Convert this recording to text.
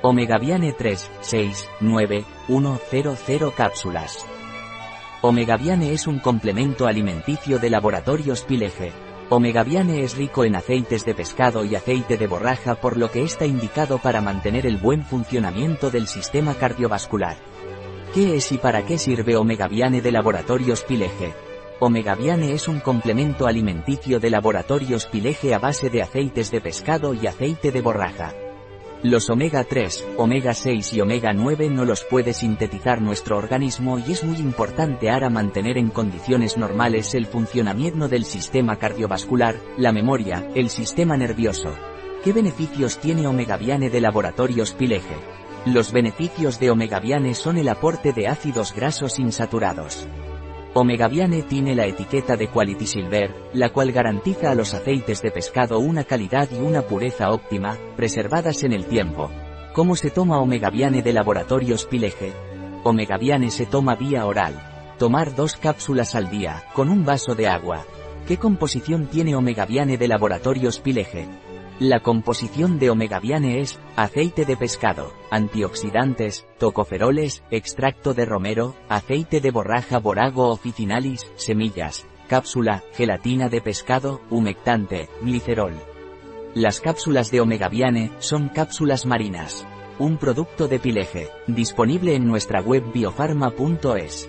Omegaviane 3, 6, 9, 1, 0, 0 cápsulas. Omegaviane es un complemento alimenticio de laboratorios Pileje. Omegaviane es rico en aceites de pescado y aceite de borraja por lo que está indicado para mantener el buen funcionamiento del sistema cardiovascular. ¿Qué es y para qué sirve Omegaviane de laboratorios Pileje? Omegaviane es un complemento alimenticio de laboratorios Pileje a base de aceites de pescado y aceite de borraja. Los omega 3, omega 6 y omega 9 no los puede sintetizar nuestro organismo y es muy importante para mantener en condiciones normales el funcionamiento del sistema cardiovascular, la memoria, el sistema nervioso. ¿Qué beneficios tiene Omegaviane de laboratorios Pileje? Los beneficios de Omegaviane son el aporte de ácidos grasos insaturados. Omegaviane tiene la etiqueta de Quality Silver, la cual garantiza a los aceites de pescado una calidad y una pureza óptima, preservadas en el tiempo. ¿Cómo se toma Omegaviane de laboratorios Pileje? Omegaviane se toma vía oral. Tomar dos cápsulas al día, con un vaso de agua. ¿Qué composición tiene Omegaviane de laboratorios Pileje? La composición de omegaviane es, aceite de pescado, antioxidantes, tocoferoles, extracto de romero, aceite de borraja borago officinalis, semillas, cápsula, gelatina de pescado, humectante, glicerol. Las cápsulas de omegaviane son cápsulas marinas. Un producto de Pileje, disponible en nuestra web biofarma.es.